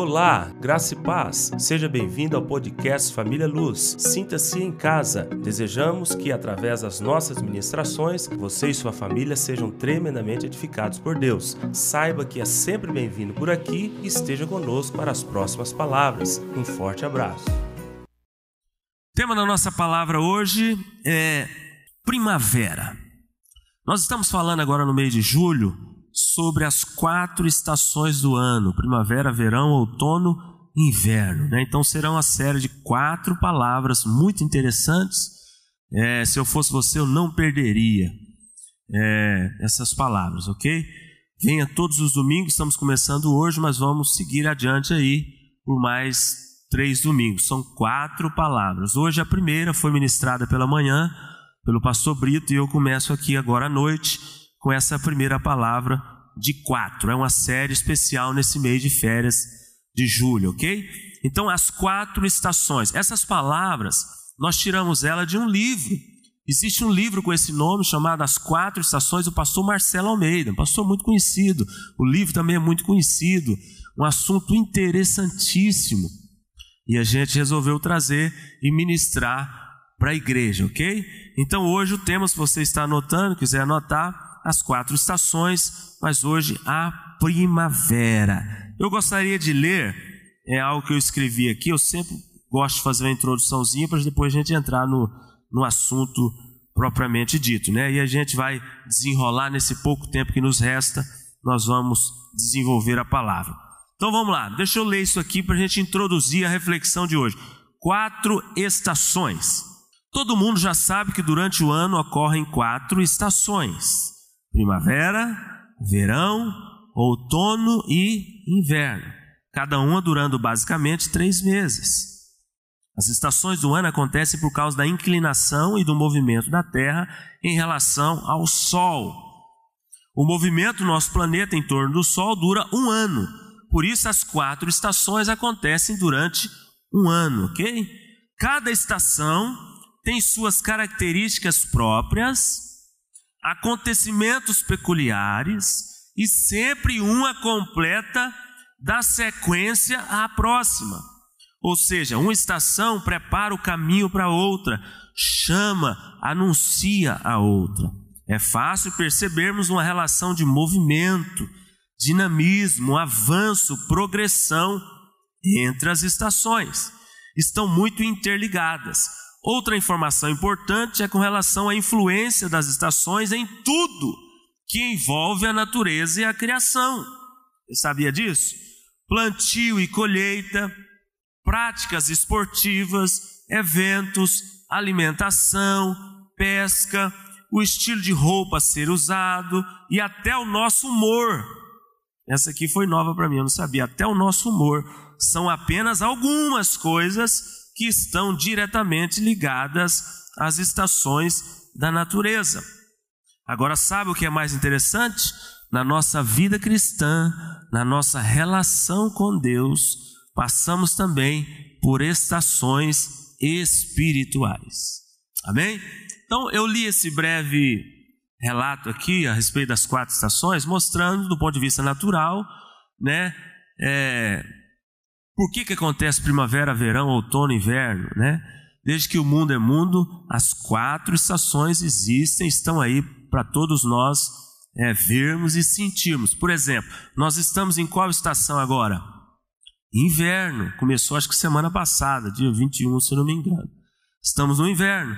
Olá, graça e paz. Seja bem-vindo ao podcast Família Luz. Sinta-se em casa. Desejamos que, através das nossas ministrações, você e sua família sejam tremendamente edificados por Deus. Saiba que é sempre bem-vindo por aqui e esteja conosco para as próximas palavras. Um forte abraço. O tema da nossa palavra hoje é primavera. Nós estamos falando agora no mês de julho sobre as quatro estações do ano: primavera, verão, outono, inverno. Né? Então será uma série de quatro palavras muito interessantes. É, se eu fosse você, eu não perderia é, essas palavras, ok? Venha todos os domingos, estamos começando hoje, mas vamos seguir adiante aí por mais três domingos. São quatro palavras. Hoje a primeira foi ministrada pela manhã pelo pastor Brito e eu começo aqui agora à noite com essa primeira palavra de quatro. É uma série especial nesse mês de férias de julho, ok? Então, as quatro estações. Essas palavras, nós tiramos ela de um livro. Existe um livro com esse nome chamado As Quatro Estações do pastor Marcelo Almeida, um pastor muito conhecido. O livro também é muito conhecido, um assunto interessantíssimo. E a gente resolveu trazer e ministrar para a igreja, ok? Então hoje o tema, se você está anotando, quiser anotar, as quatro estações, mas hoje a primavera. Eu gostaria de ler, é algo que eu escrevi aqui, eu sempre gosto de fazer uma introduçãozinha para depois a gente entrar no, no assunto propriamente dito, né? E a gente vai desenrolar nesse pouco tempo que nos resta, nós vamos desenvolver a palavra. Então vamos lá, deixa eu ler isso aqui para a gente introduzir a reflexão de hoje. Quatro estações. Todo mundo já sabe que durante o ano ocorrem quatro estações primavera, verão, outono e inverno, cada uma durando basicamente três meses. As estações do ano acontecem por causa da inclinação e do movimento da Terra em relação ao Sol. O movimento do nosso planeta em torno do Sol dura um ano, por isso as quatro estações acontecem durante um ano, ok? Cada estação tem suas características próprias acontecimentos peculiares e sempre uma completa da sequência à próxima. Ou seja, uma estação prepara o caminho para outra, chama, anuncia a outra. É fácil percebermos uma relação de movimento, dinamismo, avanço, progressão entre as estações. Estão muito interligadas. Outra informação importante é com relação à influência das estações em tudo que envolve a natureza e a criação. Você sabia disso? Plantio e colheita, práticas esportivas, eventos, alimentação, pesca, o estilo de roupa a ser usado e até o nosso humor. Essa aqui foi nova para mim, eu não sabia. Até o nosso humor são apenas algumas coisas que estão diretamente ligadas às estações da natureza. Agora, sabe o que é mais interessante? Na nossa vida cristã, na nossa relação com Deus, passamos também por estações espirituais. Amém? Então, eu li esse breve relato aqui a respeito das quatro estações, mostrando do ponto de vista natural, né, é, por que, que acontece primavera, verão, outono, inverno, né? Desde que o mundo é mundo, as quatro estações existem, estão aí para todos nós é, vermos e sentirmos. Por exemplo, nós estamos em qual estação agora? Inverno. Começou acho que semana passada, dia 21, se não me engano. Estamos no inverno.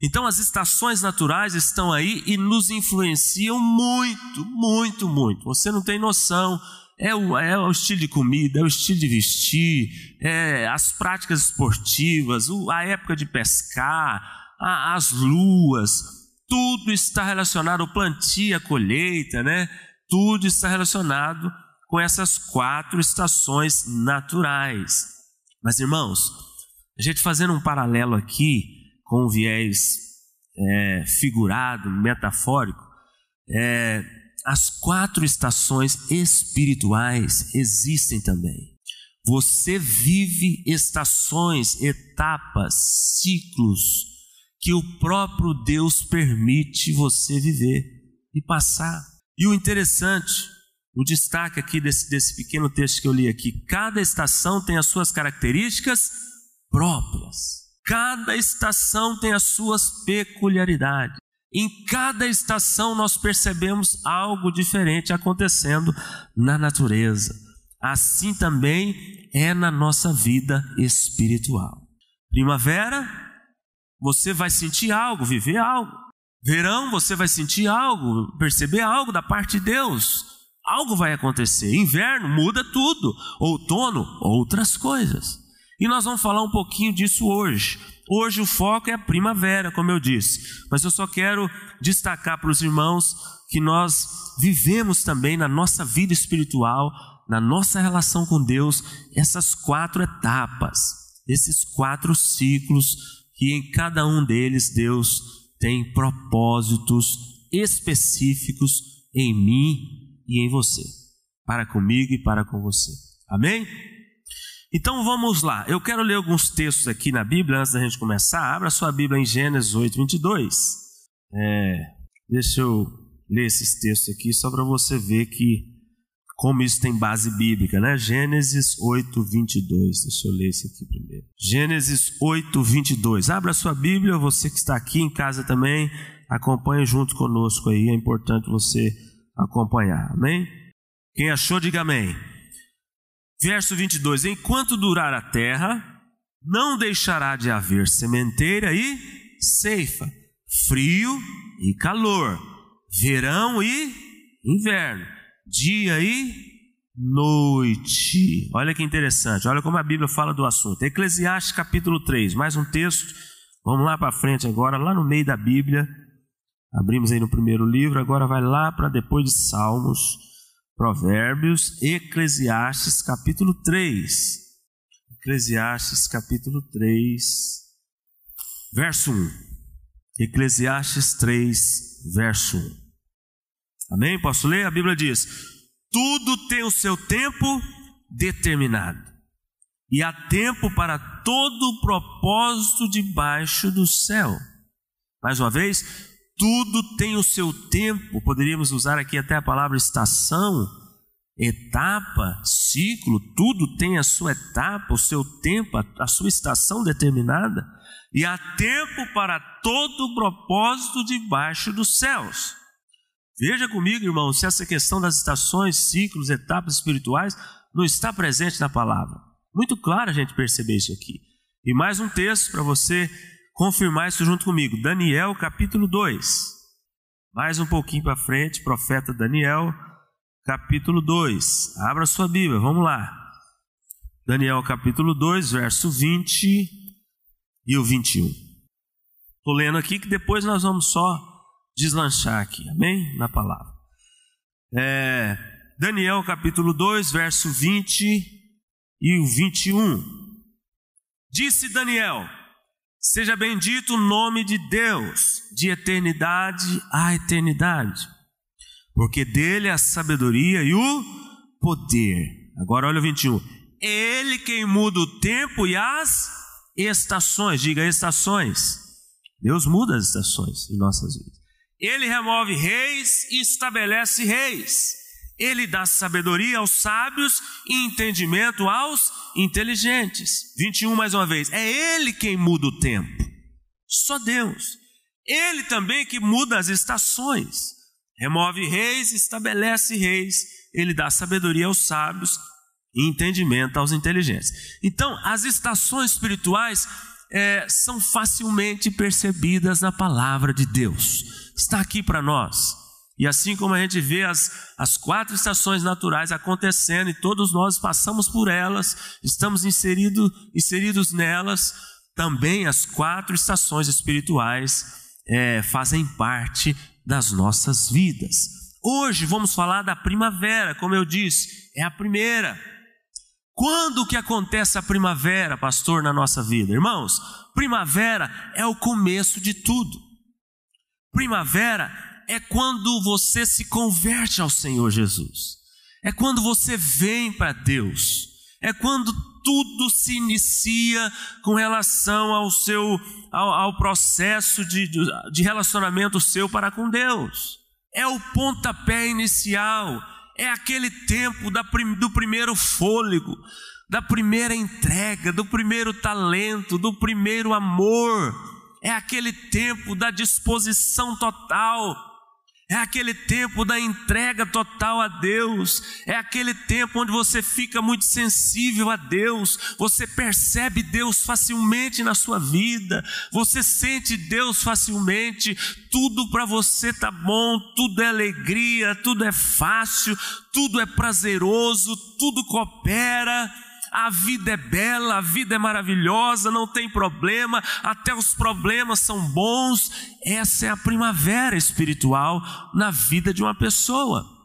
Então as estações naturais estão aí e nos influenciam muito, muito, muito. Você não tem noção é o, é o estilo de comida, é o estilo de vestir, é as práticas esportivas, a época de pescar, a, as luas, tudo está relacionado ao plantio, a colheita, né? Tudo está relacionado com essas quatro estações naturais. Mas irmãos, a gente fazendo um paralelo aqui com um viés é, figurado, metafórico, é, as quatro estações espirituais existem também. Você vive estações, etapas, ciclos que o próprio Deus permite você viver e passar. E o interessante, o destaque aqui desse, desse pequeno texto que eu li aqui: cada estação tem as suas características próprias. Cada estação tem as suas peculiaridades. Em cada estação nós percebemos algo diferente acontecendo na natureza. Assim também é na nossa vida espiritual. Primavera, você vai sentir algo, viver algo. Verão, você vai sentir algo, perceber algo da parte de Deus. Algo vai acontecer. Inverno, muda tudo. Outono, outras coisas. E nós vamos falar um pouquinho disso hoje. Hoje o foco é a primavera, como eu disse, mas eu só quero destacar para os irmãos que nós vivemos também na nossa vida espiritual, na nossa relação com Deus, essas quatro etapas, esses quatro ciclos, que em cada um deles Deus tem propósitos específicos em mim e em você, para comigo e para com você. Amém? Então vamos lá, eu quero ler alguns textos aqui na Bíblia antes da gente começar. Abra sua Bíblia em Gênesis 8, 22. É, deixa eu ler esses textos aqui só para você ver que como isso tem base bíblica, né? Gênesis 8, 22. Deixa eu ler isso aqui primeiro. Gênesis 8, 22. Abra sua Bíblia, você que está aqui em casa também, acompanhe junto conosco aí, é importante você acompanhar, amém? Quem achou, diga amém. Verso 22: Enquanto durar a terra, não deixará de haver sementeira e ceifa, frio e calor, verão e inverno, dia e noite. Olha que interessante, olha como a Bíblia fala do assunto. Eclesiastes capítulo 3, mais um texto. Vamos lá para frente agora, lá no meio da Bíblia. Abrimos aí no primeiro livro, agora vai lá para depois de Salmos. Provérbios, Eclesiastes capítulo 3. Eclesiastes capítulo 3, verso 1. Eclesiastes 3, verso 1. Amém? Posso ler? A Bíblia diz: Tudo tem o seu tempo determinado, e há tempo para todo o propósito debaixo do céu. Mais uma vez, tudo tem o seu tempo, poderíamos usar aqui até a palavra estação, etapa, ciclo, tudo tem a sua etapa, o seu tempo, a sua estação determinada, e há tempo para todo o propósito debaixo dos céus. Veja comigo, irmão, se essa questão das estações, ciclos, etapas espirituais não está presente na palavra. Muito claro a gente perceber isso aqui. E mais um texto para você confirmar isso junto comigo. Daniel capítulo 2. Mais um pouquinho para frente, profeta Daniel, capítulo 2. Abra sua Bíblia, vamos lá. Daniel capítulo 2, verso 20 e o 21. Estou lendo aqui que depois nós vamos só deslanchar aqui, amém? Na palavra. É, Daniel capítulo 2, verso 20 e o 21. Disse Daniel: Seja bendito o nome de Deus, de eternidade a eternidade, porque dele é a sabedoria e o poder. Agora olha o 21. Ele quem muda o tempo e as estações, diga estações. Deus muda as estações em nossas vidas. Ele remove reis e estabelece reis. Ele dá sabedoria aos sábios e entendimento aos inteligentes. 21 mais uma vez. É Ele quem muda o tempo. Só Deus. Ele também que muda as estações. Remove reis, estabelece reis. Ele dá sabedoria aos sábios e entendimento aos inteligentes. Então, as estações espirituais é, são facilmente percebidas na palavra de Deus. Está aqui para nós. E assim como a gente vê as, as quatro estações naturais acontecendo e todos nós passamos por elas, estamos inserido, inseridos nelas, também as quatro estações espirituais é, fazem parte das nossas vidas. Hoje vamos falar da primavera, como eu disse, é a primeira. Quando que acontece a primavera, pastor, na nossa vida? Irmãos, primavera é o começo de tudo. Primavera é quando você se converte ao Senhor Jesus, é quando você vem para Deus, é quando tudo se inicia com relação ao seu ao, ao processo de, de relacionamento seu para com Deus. É o pontapé inicial, é aquele tempo do primeiro fôlego, da primeira entrega, do primeiro talento, do primeiro amor. É aquele tempo da disposição total é aquele tempo da entrega total a Deus, é aquele tempo onde você fica muito sensível a Deus, você percebe Deus facilmente na sua vida, você sente Deus facilmente, tudo para você tá bom, tudo é alegria, tudo é fácil, tudo é prazeroso, tudo coopera a vida é bela, a vida é maravilhosa, não tem problema, até os problemas são bons. Essa é a primavera espiritual na vida de uma pessoa.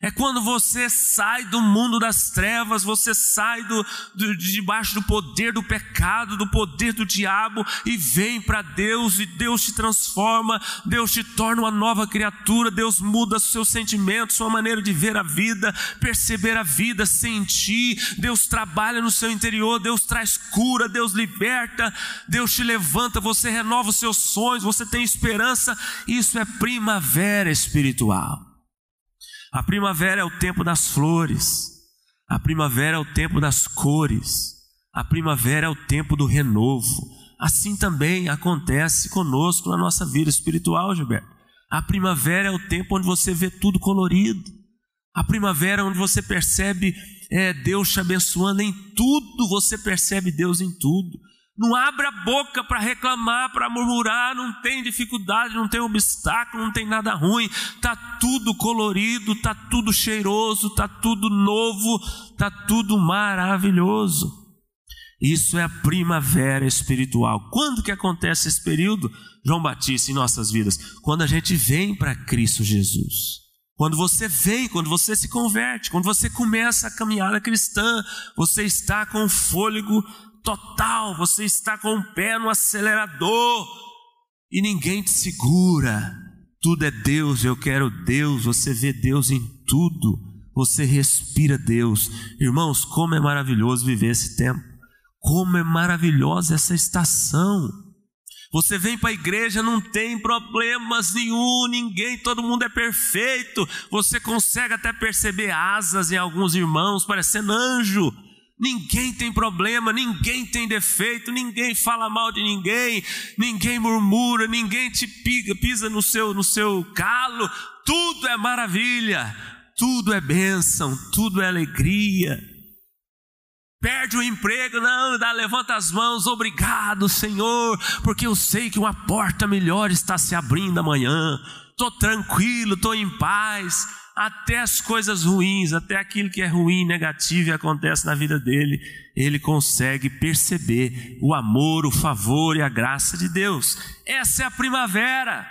É quando você sai do mundo das trevas, você sai do, do, de debaixo do poder do pecado, do poder do diabo e vem para Deus e Deus te transforma, Deus te torna uma nova criatura, Deus muda seus sentimentos, sua maneira de ver a vida, perceber a vida, sentir. Deus trabalha no seu interior, Deus traz cura, Deus liberta, Deus te levanta, você renova os seus sonhos, você tem esperança. Isso é primavera espiritual. A primavera é o tempo das flores, a primavera é o tempo das cores, a primavera é o tempo do renovo. Assim também acontece conosco na nossa vida espiritual, Gilberto. A primavera é o tempo onde você vê tudo colorido. A primavera é onde você percebe é, Deus te abençoando em tudo, você percebe Deus em tudo. Não abre a boca para reclamar, para murmurar, não tem dificuldade, não tem obstáculo, não tem nada ruim. Tá tudo colorido, tá tudo cheiroso, tá tudo novo, tá tudo maravilhoso. Isso é a primavera espiritual. Quando que acontece esse período, João Batista, em nossas vidas? Quando a gente vem para Cristo Jesus. Quando você vem, quando você se converte, quando você começa a caminhada cristã, você está com fôlego total, você está com o pé no acelerador e ninguém te segura. Tudo é Deus, eu quero Deus, você vê Deus em tudo, você respira Deus. Irmãos, como é maravilhoso viver esse tempo, como é maravilhosa essa estação. Você vem para a igreja, não tem problemas nenhum, ninguém, todo mundo é perfeito. Você consegue até perceber asas em alguns irmãos, parecendo anjo. Ninguém tem problema, ninguém tem defeito, ninguém fala mal de ninguém, ninguém murmura, ninguém te pisa no seu, no seu calo. Tudo é maravilha, tudo é bênção, tudo é alegria. Perde o emprego, não, dá, levanta as mãos, obrigado, Senhor, porque eu sei que uma porta melhor está se abrindo amanhã. Estou tranquilo, estou em paz até as coisas ruins, até aquilo que é ruim, negativo e acontece na vida dele, ele consegue perceber o amor, o favor e a graça de Deus. Essa é a primavera,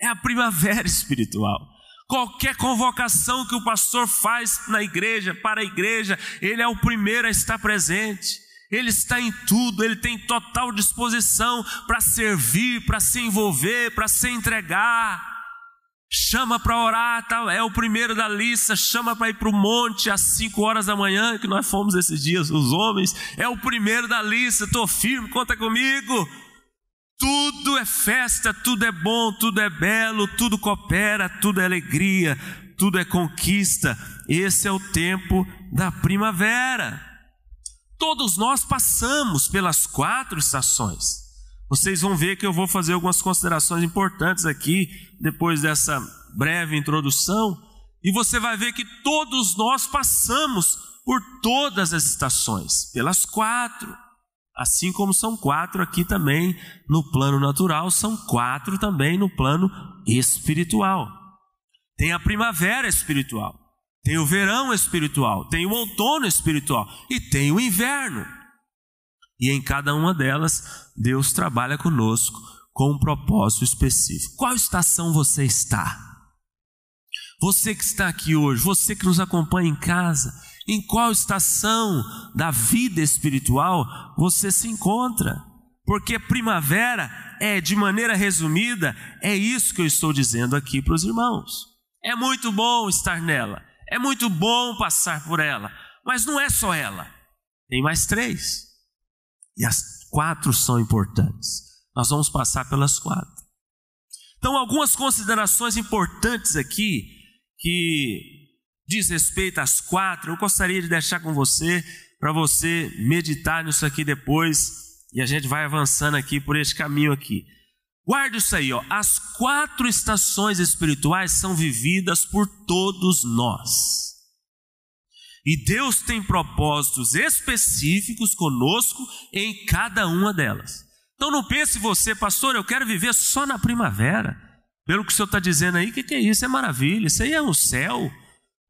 é a primavera espiritual. Qualquer convocação que o pastor faz na igreja, para a igreja, ele é o primeiro a estar presente. Ele está em tudo, ele tem total disposição para servir, para se envolver, para se entregar chama para orar, tal, é o primeiro da lista, chama para ir para o monte às 5 horas da manhã, que nós fomos esses dias, os homens, é o primeiro da lista, estou firme, conta comigo. Tudo é festa, tudo é bom, tudo é belo, tudo coopera, tudo é alegria, tudo é conquista. Esse é o tempo da primavera. Todos nós passamos pelas quatro estações. Vocês vão ver que eu vou fazer algumas considerações importantes aqui, depois dessa breve introdução, e você vai ver que todos nós passamos por todas as estações, pelas quatro. Assim como são quatro aqui também no plano natural, são quatro também no plano espiritual. Tem a primavera espiritual, tem o verão espiritual, tem o outono espiritual e tem o inverno. E em cada uma delas, Deus trabalha conosco com um propósito específico. Qual estação você está? Você que está aqui hoje, você que nos acompanha em casa, em qual estação da vida espiritual você se encontra? Porque primavera é, de maneira resumida, é isso que eu estou dizendo aqui para os irmãos. É muito bom estar nela, é muito bom passar por ela, mas não é só ela, tem mais três. E as quatro são importantes. Nós vamos passar pelas quatro. Então, algumas considerações importantes aqui que diz respeito às quatro, eu gostaria de deixar com você, para você meditar nisso aqui depois, e a gente vai avançando aqui por este caminho aqui. Guarde isso aí, ó. As quatro estações espirituais são vividas por todos nós. E Deus tem propósitos específicos conosco em cada uma delas. Então não pense você, pastor, eu quero viver só na primavera. Pelo que o senhor está dizendo aí, o que, que é isso? É maravilha, isso aí é o céu.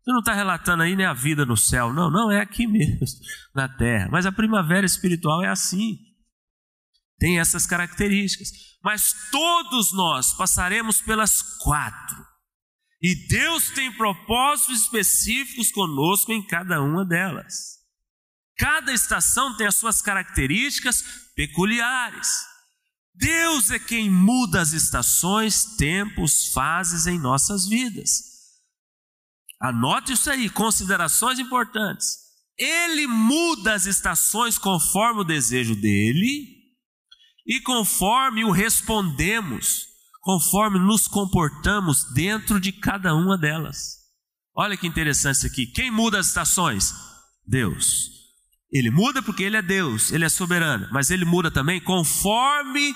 Você não está relatando aí nem a vida no céu, não, não, é aqui mesmo, na terra. Mas a primavera espiritual é assim, tem essas características. Mas todos nós passaremos pelas quatro. E Deus tem propósitos específicos conosco em cada uma delas. Cada estação tem as suas características peculiares. Deus é quem muda as estações, tempos, fases em nossas vidas. Anote isso aí, considerações importantes. Ele muda as estações conforme o desejo dele e conforme o respondemos conforme nos comportamos dentro de cada uma delas. Olha que interessante isso aqui. Quem muda as estações? Deus. Ele muda porque ele é Deus, ele é soberano, mas ele muda também conforme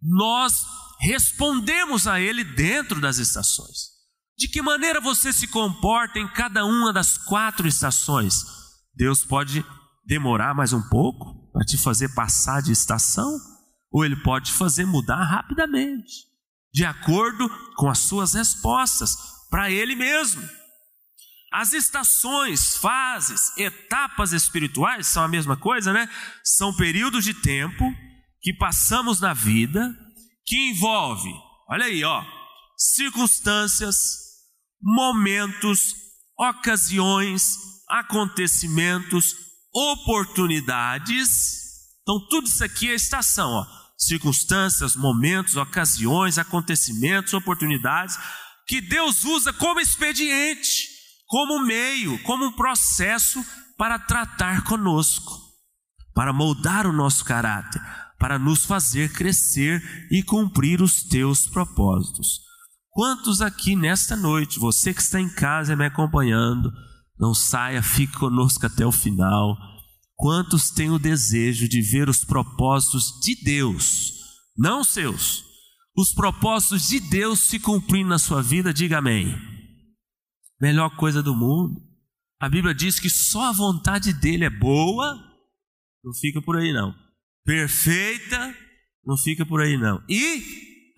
nós respondemos a ele dentro das estações. De que maneira você se comporta em cada uma das quatro estações? Deus pode demorar mais um pouco para te fazer passar de estação, ou ele pode te fazer mudar rapidamente de acordo com as suas respostas para Ele mesmo. As estações, fases, etapas espirituais são a mesma coisa, né? São períodos de tempo que passamos na vida que envolve, olha aí, ó, circunstâncias, momentos, ocasiões, acontecimentos, oportunidades. Então tudo isso aqui é estação, ó circunstâncias, momentos, ocasiões, acontecimentos, oportunidades que Deus usa como expediente, como meio, como um processo para tratar conosco, para moldar o nosso caráter, para nos fazer crescer e cumprir os teus propósitos. Quantos aqui nesta noite, você que está em casa me acompanhando, não saia, fique conosco até o final Quantos têm o desejo de ver os propósitos de Deus, não seus, os propósitos de Deus se cumprindo na sua vida? Diga amém. Melhor coisa do mundo. A Bíblia diz que só a vontade dele é boa, não fica por aí não. Perfeita, não fica por aí não. E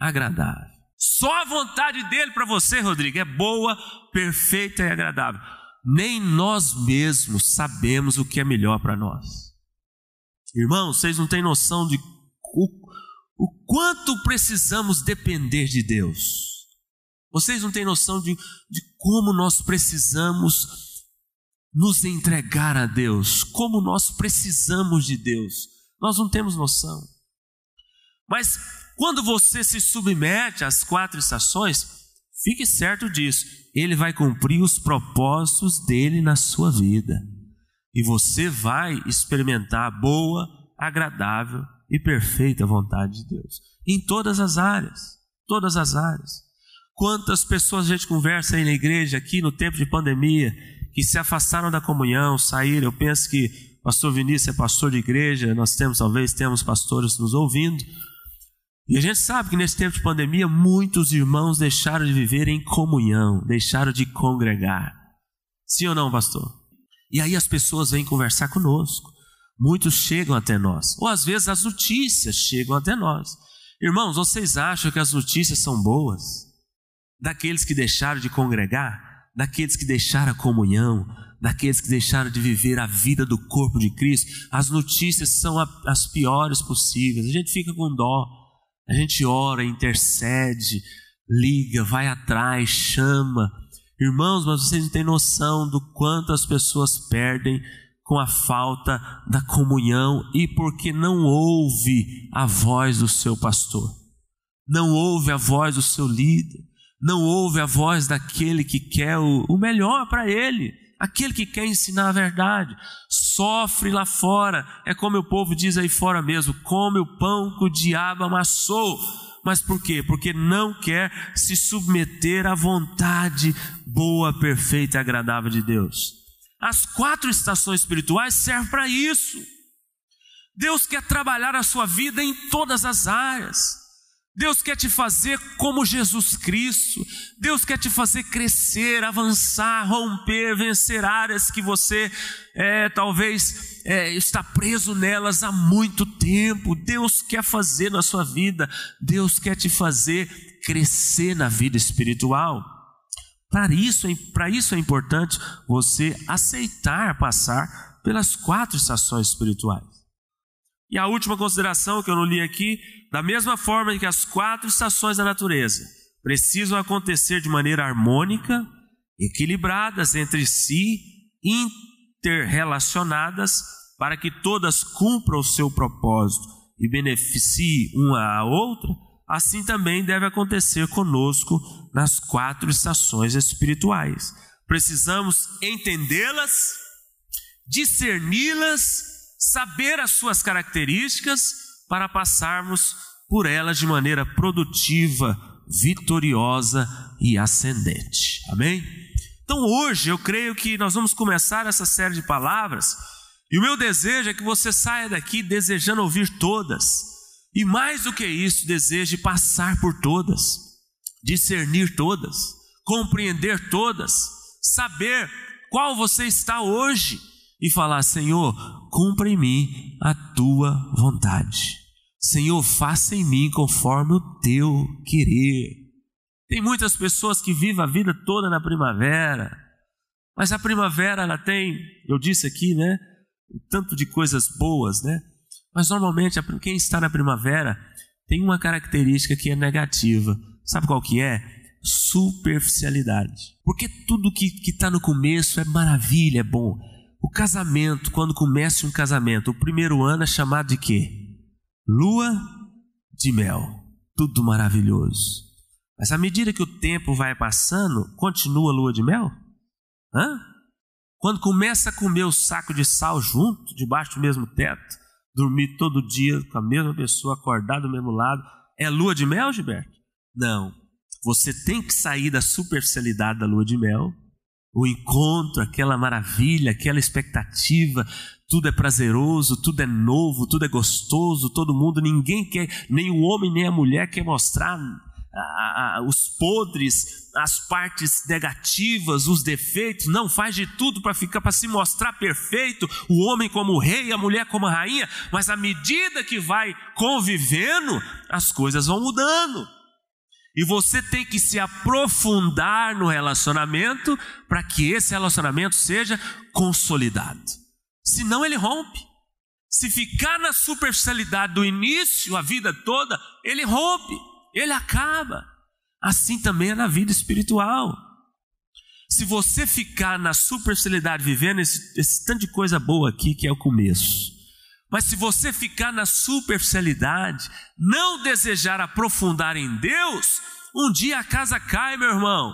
agradável. Só a vontade dele para você, Rodrigo, é boa, perfeita e agradável nem nós mesmos sabemos o que é melhor para nós. Irmãos, vocês não têm noção de o, o, quanto precisamos depender de Deus. Vocês não têm noção de, de como nós precisamos nos entregar a Deus, como nós precisamos de Deus. Nós não temos noção. Mas quando você se submete às quatro estações, fique certo disso ele vai cumprir os propósitos dele na sua vida. E você vai experimentar a boa, agradável e perfeita vontade de Deus. Em todas as áreas. Todas as áreas. Quantas pessoas a gente conversa aí na igreja, aqui no tempo de pandemia, que se afastaram da comunhão, saíram. Eu penso que pastor Vinícius é pastor de igreja, nós temos, talvez, temos pastores nos ouvindo e a gente sabe que nesse tempo de pandemia, muitos irmãos deixaram de viver em comunhão, deixaram de congregar. Sim ou não, pastor? E aí as pessoas vêm conversar conosco. Muitos chegam até nós. Ou às vezes as notícias chegam até nós. Irmãos, vocês acham que as notícias são boas? Daqueles que deixaram de congregar? Daqueles que deixaram a comunhão? Daqueles que deixaram de viver a vida do corpo de Cristo? As notícias são as piores possíveis. A gente fica com dó. A gente ora, intercede, liga, vai atrás, chama. Irmãos, mas vocês não têm noção do quanto as pessoas perdem com a falta da comunhão e porque não ouve a voz do seu pastor, não ouve a voz do seu líder, não ouve a voz daquele que quer o, melhor para ele aquele que quer ensinar a verdade, sofre lá fora, é como o povo diz aí fora mesmo: come o pão que o diabo amassou. Mas por quê? Porque não quer se submeter à vontade boa, perfeita e agradável de Deus. As quatro estações espirituais servem para isso. Deus quer trabalhar a sua vida em todas as áreas. Deus quer te fazer como Jesus Cristo. Deus quer te fazer crescer, avançar, romper, vencer áreas que você é, talvez é, está preso nelas há muito tempo. Deus quer fazer na sua vida. Deus quer te fazer crescer na vida espiritual. Para isso, para isso é importante você aceitar passar pelas quatro estações espirituais. E a última consideração que eu não li aqui, da mesma forma que as quatro estações da natureza precisam acontecer de maneira harmônica, equilibradas entre si, interrelacionadas, para que todas cumpram o seu propósito e beneficiem uma a outra, assim também deve acontecer conosco nas quatro estações espirituais. Precisamos entendê-las, discerni-las saber as suas características para passarmos por elas de maneira produtiva, vitoriosa e ascendente. Amém? Então hoje eu creio que nós vamos começar essa série de palavras e o meu desejo é que você saia daqui desejando ouvir todas e mais do que isso, deseje passar por todas, discernir todas, compreender todas, saber qual você está hoje e falar: Senhor, cumpra em mim a tua vontade. Senhor, faça em mim conforme o teu querer. Tem muitas pessoas que vivem a vida toda na primavera, mas a primavera ela tem, eu disse aqui, né, tanto de coisas boas, né? Mas normalmente quem está na primavera tem uma característica que é negativa. Sabe qual que é? Superficialidade. Porque tudo que está no começo é maravilha, é bom. O casamento, quando começa um casamento, o primeiro ano é chamado de quê? Lua de mel. Tudo maravilhoso. Mas à medida que o tempo vai passando, continua a lua de mel? Hã? Quando começa a comer o saco de sal junto, debaixo do mesmo teto, dormir todo dia com a mesma pessoa, acordar do mesmo lado, é lua de mel, Gilberto? Não. Você tem que sair da superficialidade da lua de mel o encontro, aquela maravilha, aquela expectativa, tudo é prazeroso, tudo é novo, tudo é gostoso, todo mundo, ninguém quer, nem o homem nem a mulher quer mostrar a, a, os podres, as partes negativas, os defeitos, não faz de tudo para ficar para se mostrar perfeito, o homem como rei, a mulher como rainha, mas à medida que vai convivendo, as coisas vão mudando. E você tem que se aprofundar no relacionamento para que esse relacionamento seja consolidado. Senão ele rompe. Se ficar na superficialidade do início, a vida toda, ele rompe, ele acaba. Assim também é na vida espiritual. Se você ficar na superficialidade, vivendo esse, esse tanto de coisa boa aqui que é o começo, mas se você ficar na superficialidade, não desejar aprofundar em Deus, um dia a casa cai, meu irmão.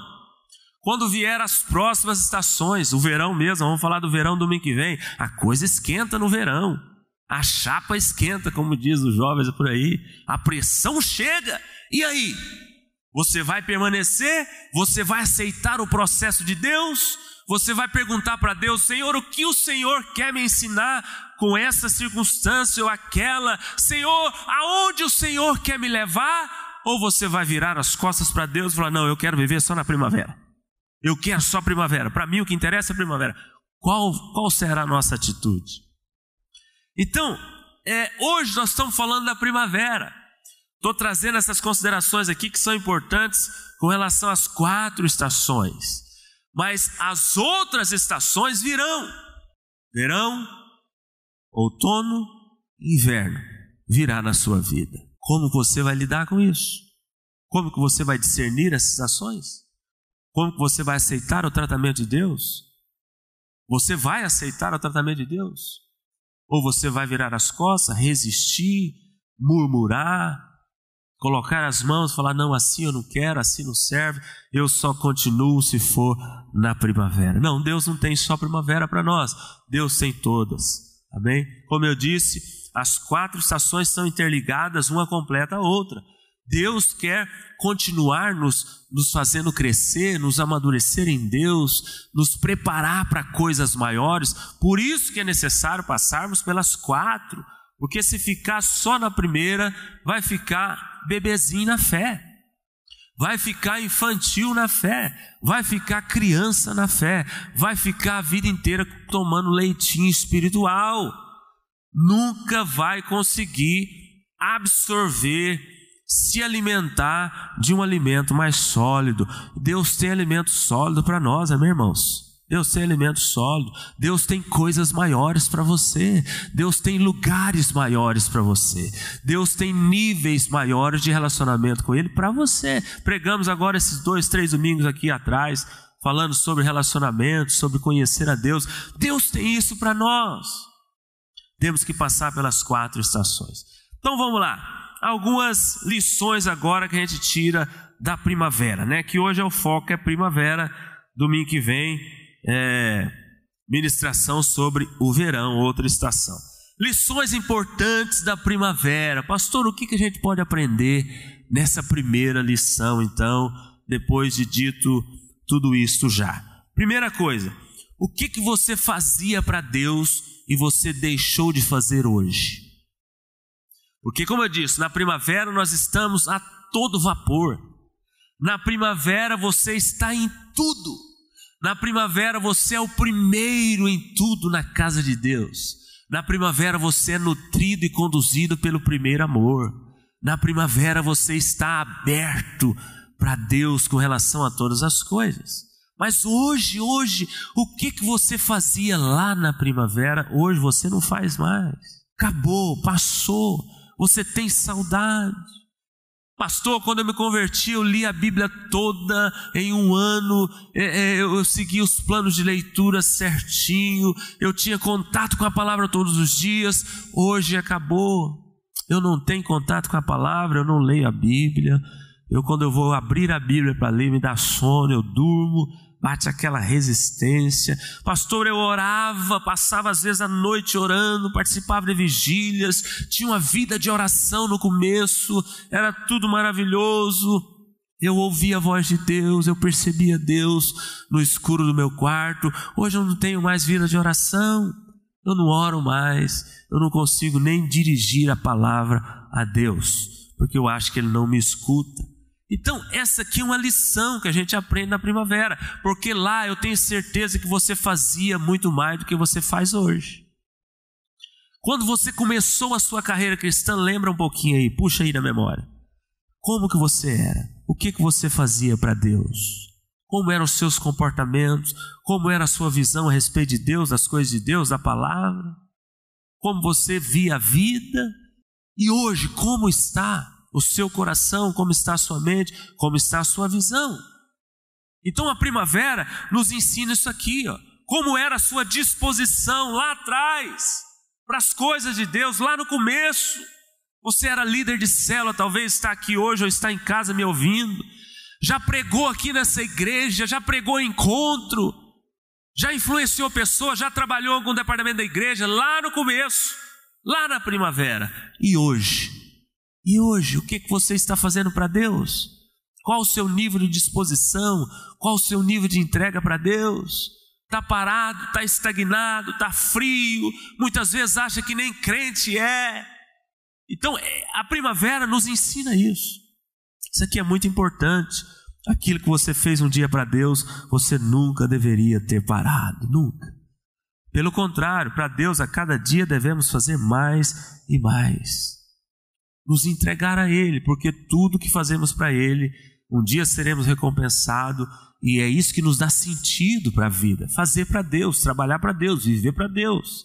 Quando vier as próximas estações, o verão mesmo, vamos falar do verão domingo que vem, a coisa esquenta no verão. A chapa esquenta, como diz os jovens por aí. A pressão chega. E aí? Você vai permanecer? Você vai aceitar o processo de Deus? Você vai perguntar para Deus, Senhor, o que o Senhor quer me ensinar com essa circunstância ou aquela? Senhor, aonde o Senhor quer me levar? Ou você vai virar as costas para Deus e falar: Não, eu quero viver só na primavera. Eu quero só primavera. Para mim o que interessa é primavera. Qual, qual será a nossa atitude? Então, é, hoje nós estamos falando da primavera. Estou trazendo essas considerações aqui que são importantes com relação às quatro estações mas as outras estações virão: verão, outono, inverno virá na sua vida. Como você vai lidar com isso? Como que você vai discernir essas estações? Como que você vai aceitar o tratamento de Deus? Você vai aceitar o tratamento de Deus? Ou você vai virar as costas, resistir, murmurar, colocar as mãos, falar: não, assim eu não quero, assim não serve, eu só continuo se for na primavera. Não, Deus não tem só primavera para nós, Deus tem todas. Amém? Como eu disse, as quatro estações são interligadas, uma completa a outra. Deus quer continuar nos, nos fazendo crescer, nos amadurecer em Deus, nos preparar para coisas maiores. Por isso que é necessário passarmos pelas quatro, porque se ficar só na primeira, vai ficar bebezinho na fé, vai ficar infantil na fé, vai ficar criança na fé, vai ficar a vida inteira tomando leitinho espiritual. Nunca vai conseguir absorver se alimentar de um alimento mais sólido. Deus tem alimento sólido para nós, amém, irmãos? Deus tem alimento sólido, Deus tem coisas maiores para você, Deus tem lugares maiores para você, Deus tem níveis maiores de relacionamento com Ele para você. Pregamos agora esses dois, três domingos aqui atrás, falando sobre relacionamento, sobre conhecer a Deus. Deus tem isso para nós. Temos que passar pelas quatro estações. Então vamos lá algumas lições agora que a gente tira da primavera, né? Que hoje é o foco é primavera, domingo que vem é ministração sobre o verão, outra estação. Lições importantes da primavera. Pastor, o que, que a gente pode aprender nessa primeira lição, então, depois de dito tudo isso já? Primeira coisa, o que, que você fazia para Deus e você deixou de fazer hoje? Porque, como eu disse, na primavera nós estamos a todo vapor. Na primavera você está em tudo. Na primavera você é o primeiro em tudo na casa de Deus. Na primavera você é nutrido e conduzido pelo primeiro amor. Na primavera você está aberto para Deus com relação a todas as coisas. Mas hoje, hoje, o que, que você fazia lá na primavera, hoje você não faz mais. Acabou, passou você tem saudade. Pastor, quando eu me converti, eu li a Bíblia toda em um ano, é, é, eu segui os planos de leitura certinho, eu tinha contato com a palavra todos os dias, hoje acabou. Eu não tenho contato com a palavra, eu não leio a Bíblia. Eu, quando eu vou abrir a Bíblia para ler, me dá sono, eu durmo bate aquela resistência. Pastor, eu orava, passava às vezes a noite orando, participava de vigílias, tinha uma vida de oração no começo, era tudo maravilhoso. Eu ouvia a voz de Deus, eu percebia Deus no escuro do meu quarto. Hoje eu não tenho mais vida de oração, eu não oro mais, eu não consigo nem dirigir a palavra a Deus, porque eu acho que Ele não me escuta. Então, essa aqui é uma lição que a gente aprende na primavera, porque lá eu tenho certeza que você fazia muito mais do que você faz hoje. Quando você começou a sua carreira cristã, lembra um pouquinho aí, puxa aí na memória. Como que você era? O que que você fazia para Deus? Como eram os seus comportamentos? Como era a sua visão a respeito de Deus, das coisas de Deus, da palavra? Como você via a vida? E hoje, como está? O seu coração, como está a sua mente, como está a sua visão. Então a primavera nos ensina isso aqui, ó, como era a sua disposição lá atrás para as coisas de Deus, lá no começo. Você era líder de célula, talvez está aqui hoje ou está em casa me ouvindo. Já pregou aqui nessa igreja, já pregou encontro, já influenciou pessoas, já trabalhou em algum departamento da igreja lá no começo, lá na primavera. E hoje, e hoje, o que, você está fazendo para Deus? Qual o seu nível de disposição? Qual o seu nível de entrega para Deus? Está parado, está estagnado, está frio, muitas vezes acha que nem crente é. Então, é, a primavera nos ensina isso. Isso aqui é muito importante. Aquilo que você fez um dia para Deus, você nunca deveria ter parado, nunca. Pelo contrário, para Deus, a cada dia devemos fazer mais e mais nos entregar a Ele, porque tudo que fazemos para Ele, um dia seremos recompensados, e é isso que nos dá sentido para a vida. Fazer para Deus, trabalhar para Deus, viver para Deus,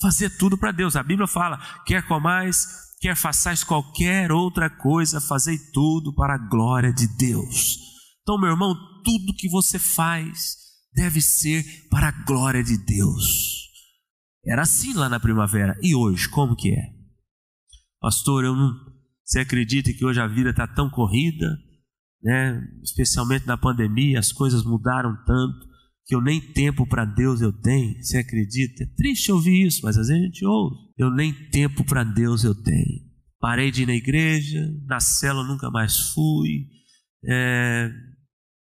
fazer tudo para Deus. A Bíblia fala: quer comais, quer façais qualquer outra coisa, fazei tudo para a glória de Deus. Então, meu irmão, tudo que você faz deve ser para a glória de Deus. Era assim lá na primavera. E hoje, como que é? Pastor, eu não. Você acredita que hoje a vida está tão corrida, né? especialmente na pandemia, as coisas mudaram tanto que eu nem tempo para Deus eu tenho. Você acredita? É triste ouvir isso, mas às vezes a gente ouve. Eu nem tempo para Deus eu tenho. parei de ir na igreja, na cela nunca mais fui, é,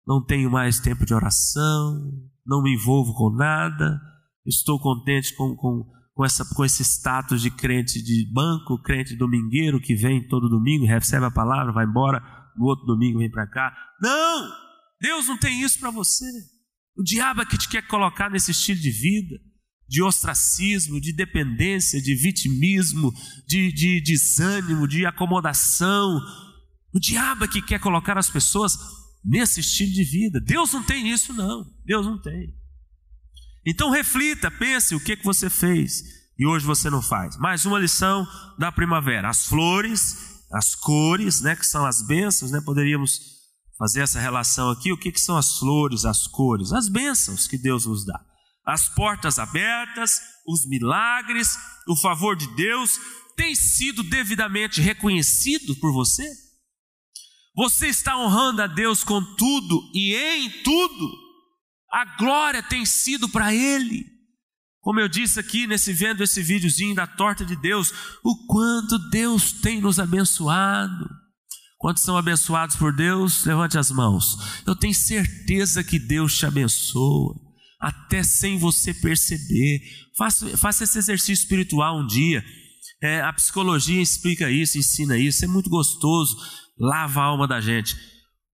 não tenho mais tempo de oração, não me envolvo com nada, estou contente com, com, com, essa, com esse status de crente de banco, crente domingueiro que vem todo domingo, recebe a palavra, vai embora, no outro domingo vem para cá. Não! Deus não tem isso para você. O diabo é que te quer colocar nesse estilo de vida, de ostracismo, de dependência, de vitimismo, de, de desânimo, de acomodação. O diabo é que quer colocar as pessoas nesse estilo de vida. Deus não tem isso, não. Deus não tem. Então reflita, pense o que, que você fez e hoje você não faz. Mais uma lição da primavera: as flores, as cores, né, que são as bênçãos, né, poderíamos fazer essa relação aqui. O que, que são as flores, as cores? As bênçãos que Deus nos dá. As portas abertas, os milagres, o favor de Deus tem sido devidamente reconhecido por você? Você está honrando a Deus com tudo e em tudo? A glória tem sido para Ele. Como eu disse aqui nesse vendo esse videozinho da torta de Deus, o quanto Deus tem nos abençoado. Quantos são abençoados por Deus? Levante as mãos. Eu tenho certeza que Deus te abençoa, até sem você perceber. Faça, faça esse exercício espiritual um dia. É, a psicologia explica isso, ensina isso, é muito gostoso, lava a alma da gente.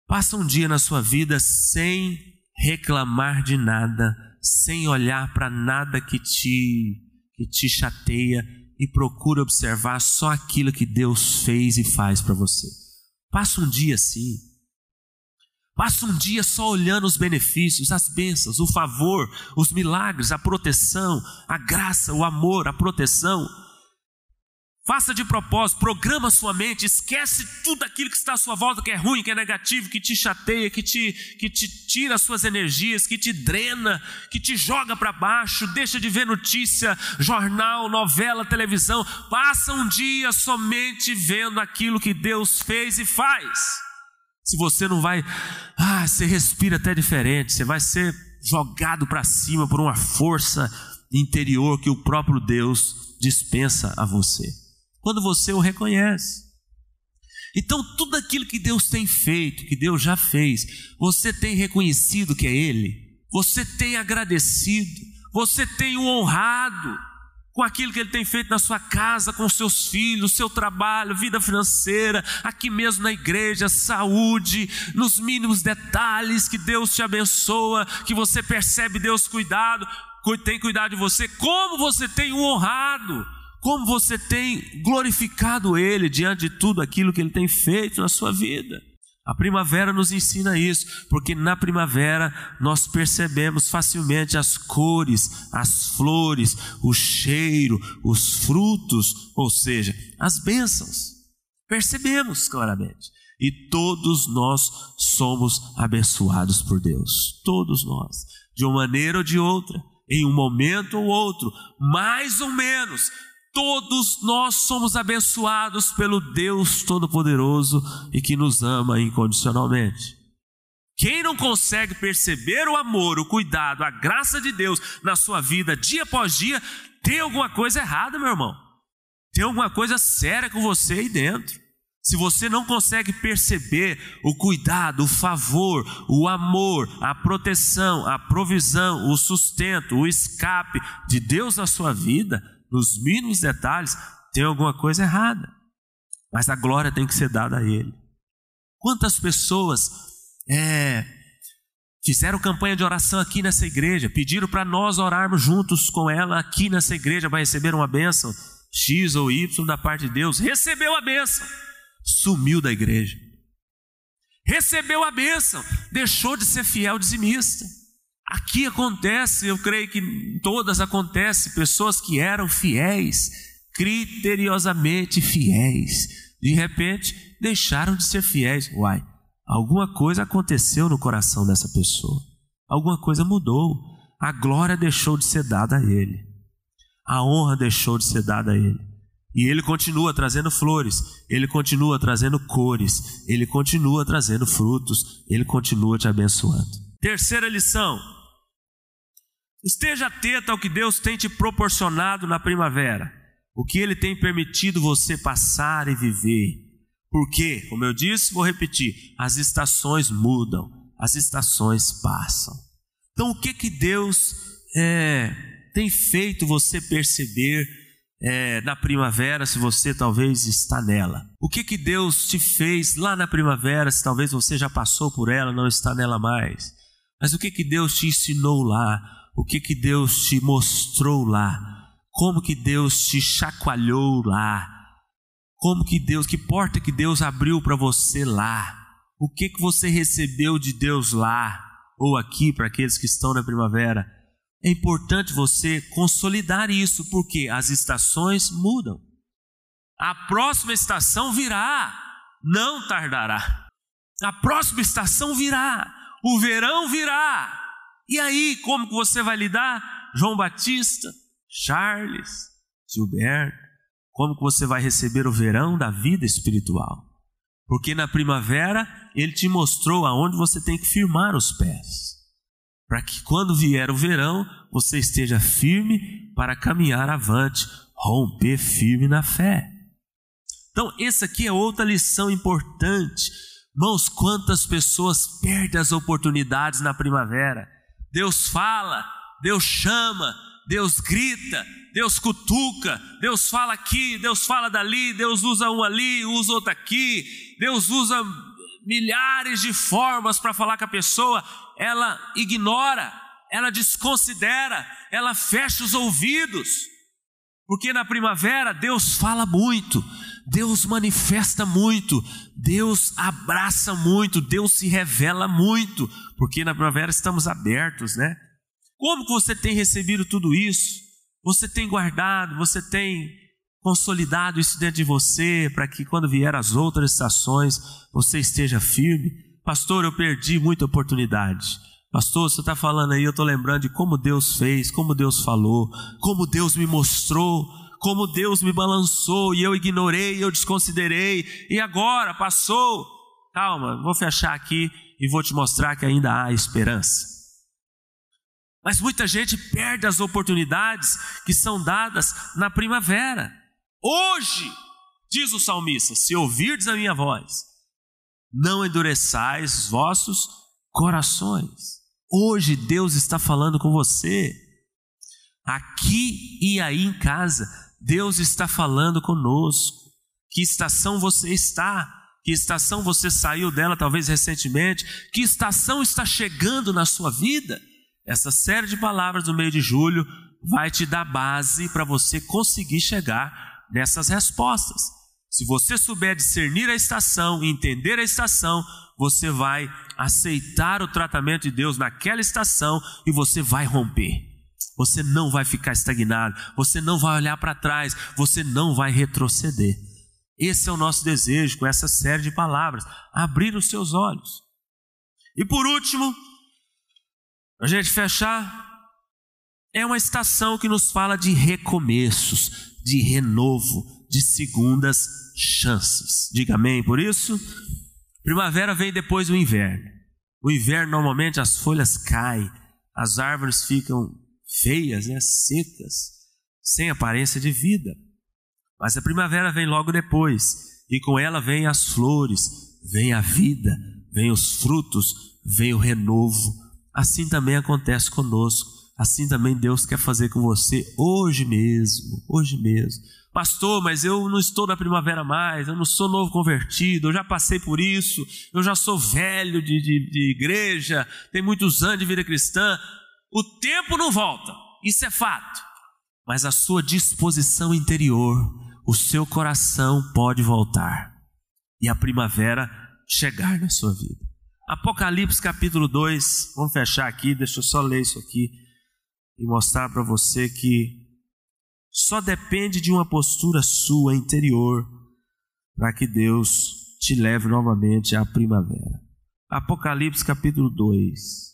Passa um dia na sua vida sem reclamar de nada, sem olhar para nada que te, que te chateia e procura observar só aquilo que Deus fez e faz para você. Passa um dia assim. Passa um dia só olhando os benefícios, as bênçãos, o favor, os milagres, a proteção, a graça, o amor, a proteção Faça de propósito, programa sua mente, esquece tudo aquilo que está à sua volta, que é ruim, que é negativo, que te chateia, que te, que te tira as suas energias, que te drena, que te joga para baixo, deixa de ver notícia, jornal, novela, televisão. Passa um dia somente vendo aquilo que Deus fez e faz. Se você não vai, ah, você respira até diferente, você vai ser jogado para cima por uma força interior que o próprio Deus dispensa a você quando você o reconhece. Então, tudo aquilo que Deus tem feito, que Deus já fez, você tem reconhecido que é Ele, você tem agradecido, você tem o honrado com aquilo que Ele tem feito na sua casa, com seus filhos, seu trabalho, vida financeira, aqui mesmo na igreja, saúde, nos mínimos detalhes que Deus te abençoa, que você percebe Deus cuidado, tem cuidado de você, como você tem o honrado como você tem glorificado Ele diante de tudo aquilo que Ele tem feito na sua vida. A primavera nos ensina isso, porque na primavera nós percebemos facilmente as cores, as flores, o cheiro, os frutos, ou seja, as bênçãos. Percebemos claramente. E todos nós somos abençoados por Deus. Todos nós. De uma maneira ou de outra, em um momento ou outro, mais ou menos, Todos nós somos abençoados pelo Deus Todo-Poderoso e que nos ama incondicionalmente. Quem não consegue perceber o amor, o cuidado, a graça de Deus na sua vida dia após dia, tem alguma coisa errada, meu irmão. Tem alguma coisa séria com você aí dentro. Se você não consegue perceber o cuidado, o favor, o amor, a proteção, a provisão, o sustento, o escape de Deus na sua vida, nos mínimos detalhes, tem alguma coisa errada. Mas a glória tem que ser dada a Ele. Quantas pessoas é, fizeram campanha de oração aqui nessa igreja, pediram para nós orarmos juntos com ela aqui nessa igreja para receber uma bênção, X ou Y da parte de Deus, recebeu a bênção, sumiu da igreja. Recebeu a bênção, deixou de ser fiel dizimista. Aqui acontece, eu creio que todas acontece, pessoas que eram fiéis, criteriosamente fiéis, de repente deixaram de ser fiéis. Uai, alguma coisa aconteceu no coração dessa pessoa, alguma coisa mudou, a glória deixou de ser dada a ele, a honra deixou de ser dada a ele. E ele continua trazendo flores, ele continua trazendo cores, ele continua trazendo frutos, ele continua te abençoando. Terceira lição: esteja atento ao que Deus tem te proporcionado na primavera. o que Ele tem permitido você passar e viver. Porque, como eu disse, vou repetir, as estações mudam, as estações passam. Então, o que que Deus é, tem feito você perceber é, na primavera, se você talvez está nela? O que que Deus te fez lá na primavera, se talvez você já passou por ela, não está nela mais? Mas o que que Deus te ensinou lá? O que que Deus te mostrou lá? Como que Deus te chacoalhou lá? Como que Deus, que porta que Deus abriu para você lá? O que que você recebeu de Deus lá ou aqui para aqueles que estão na primavera? É importante você consolidar isso, porque as estações mudam. A próxima estação virá, não tardará. A próxima estação virá, o verão virá. E aí, como que você vai lidar? João Batista, Charles, Gilberto, como que você vai receber o verão da vida espiritual. Porque na primavera ele te mostrou aonde você tem que firmar os pés. Para que quando vier o verão, você esteja firme para caminhar avante, romper firme na fé. Então, essa aqui é outra lição importante. Irmãos, quantas pessoas perdem as oportunidades na primavera? Deus fala, Deus chama, Deus grita, Deus cutuca, Deus fala aqui, Deus fala dali, Deus usa um ali, usa outro aqui, Deus usa milhares de formas para falar com a pessoa, ela ignora, ela desconsidera, ela fecha os ouvidos, porque na primavera Deus fala muito, Deus manifesta muito, Deus abraça muito, Deus se revela muito, porque na primavera estamos abertos, né? Como que você tem recebido tudo isso? Você tem guardado, você tem consolidado isso dentro de você, para que quando vier as outras estações, você esteja firme? Pastor, eu perdi muita oportunidade. Pastor, você está falando aí, eu estou lembrando de como Deus fez, como Deus falou, como Deus me mostrou, como Deus me balançou e eu ignorei, eu desconsiderei, e agora passou. Calma, vou fechar aqui e vou te mostrar que ainda há esperança. Mas muita gente perde as oportunidades que são dadas na primavera. Hoje, diz o salmista: se ouvirdes a minha voz, não endureçais os vossos corações. Hoje Deus está falando com você. Aqui e aí em casa, Deus está falando conosco. Que estação você está? Que estação você saiu dela, talvez recentemente? Que estação está chegando na sua vida? Essa série de palavras no meio de julho vai te dar base para você conseguir chegar nessas respostas. Se você souber discernir a estação entender a estação, você vai aceitar o tratamento de Deus naquela estação e você vai romper. Você não vai ficar estagnado, você não vai olhar para trás, você não vai retroceder. Esse é o nosso desejo com essa série de palavras: abrir os seus olhos. E por último, a gente fechar, é uma estação que nos fala de recomeços, de renovo, de segundas chances. Diga amém por isso. Primavera vem depois do inverno. O inverno normalmente as folhas caem, as árvores ficam feias, né, secas, sem aparência de vida. Mas a primavera vem logo depois, e com ela vem as flores, vem a vida, vem os frutos, vem o renovo, Assim também acontece conosco. Assim também Deus quer fazer com você hoje mesmo, hoje mesmo. Pastor, mas eu não estou na primavera mais, eu não sou novo convertido, eu já passei por isso, eu já sou velho de, de, de igreja, tem muitos anos de vida cristã. O tempo não volta, isso é fato. Mas a sua disposição interior, o seu coração pode voltar e a primavera chegar na sua vida. Apocalipse capítulo 2, vamos fechar aqui, deixa eu só ler isso aqui e mostrar para você que só depende de uma postura sua interior para que Deus te leve novamente à primavera. Apocalipse capítulo 2.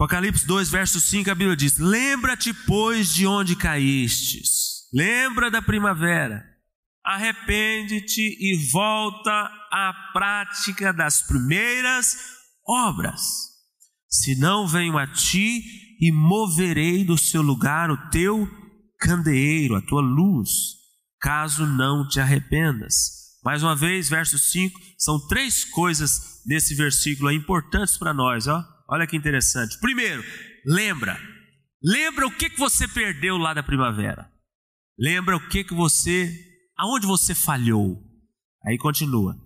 Apocalipse 2, verso 5, a Bíblia diz: Lembra-te, pois, de onde caístes. Lembra da primavera. Arrepende-te e volta à prática das primeiras obras. Se não venho a ti e moverei do seu lugar o teu candeeiro, a tua luz. caso não te arrependas. Mais uma vez, verso 5, são três coisas nesse versículo importantes para nós, ó. Olha que interessante. Primeiro, lembra. Lembra o que, que você perdeu lá da primavera. Lembra o que, que você. aonde você falhou. Aí continua.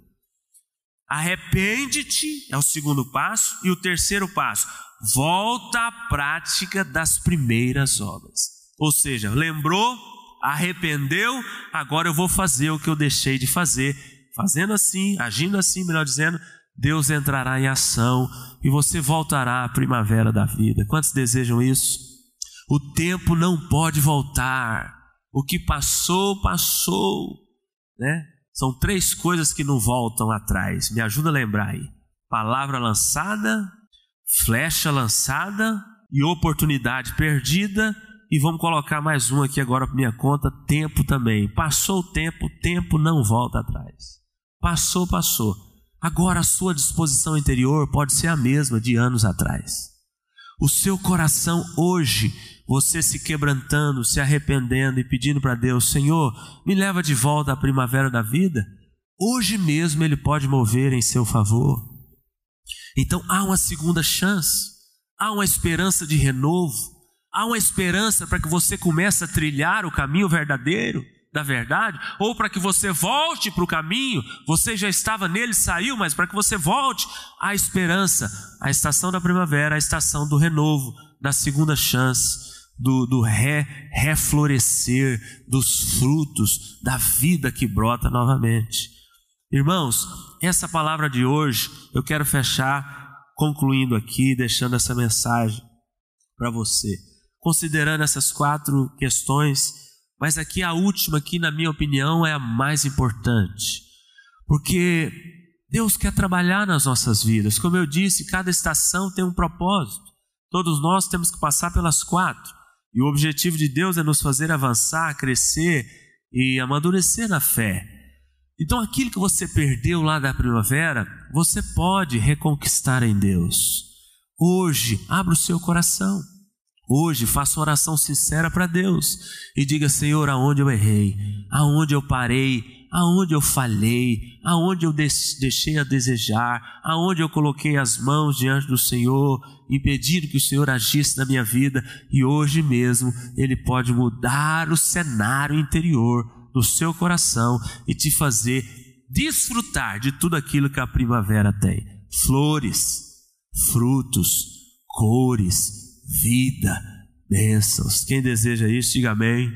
Arrepende-te é o segundo passo. E o terceiro passo, volta à prática das primeiras obras. Ou seja, lembrou, arrependeu, agora eu vou fazer o que eu deixei de fazer. Fazendo assim, agindo assim, melhor dizendo, Deus entrará em ação e você voltará à primavera da vida. Quantos desejam isso? O tempo não pode voltar. O que passou, passou. Né? São três coisas que não voltam atrás. Me ajuda a lembrar aí: palavra lançada, flecha lançada e oportunidade perdida. E vamos colocar mais um aqui agora para minha conta: tempo também. Passou o tempo, o tempo não volta atrás. Passou, passou. Agora a sua disposição interior pode ser a mesma de anos atrás. O seu coração hoje, você se quebrantando, se arrependendo e pedindo para Deus: Senhor, me leva de volta à primavera da vida. Hoje mesmo Ele pode mover em seu favor. Então há uma segunda chance, há uma esperança de renovo, há uma esperança para que você comece a trilhar o caminho verdadeiro da verdade, ou para que você volte para o caminho, você já estava nele, saiu, mas para que você volte à esperança, a estação da primavera, a estação do renovo, da segunda chance, do, do re, reflorescer dos frutos da vida que brota novamente. Irmãos, essa palavra de hoje eu quero fechar concluindo aqui, deixando essa mensagem para você. Considerando essas quatro questões, mas aqui a última, aqui na minha opinião, é a mais importante. Porque Deus quer trabalhar nas nossas vidas. Como eu disse, cada estação tem um propósito. Todos nós temos que passar pelas quatro. E o objetivo de Deus é nos fazer avançar, crescer e amadurecer na fé. Então, aquilo que você perdeu lá da primavera, você pode reconquistar em Deus. Hoje, abra o seu coração. Hoje faça oração sincera para Deus e diga: Senhor, aonde eu errei, aonde eu parei, aonde eu falhei, aonde eu deixei a desejar, aonde eu coloquei as mãos diante do Senhor, impedindo que o Senhor agisse na minha vida, e hoje mesmo Ele pode mudar o cenário interior do seu coração e te fazer desfrutar de tudo aquilo que a primavera tem: flores, frutos, cores vida, bênçãos. Quem deseja isso, diga amém.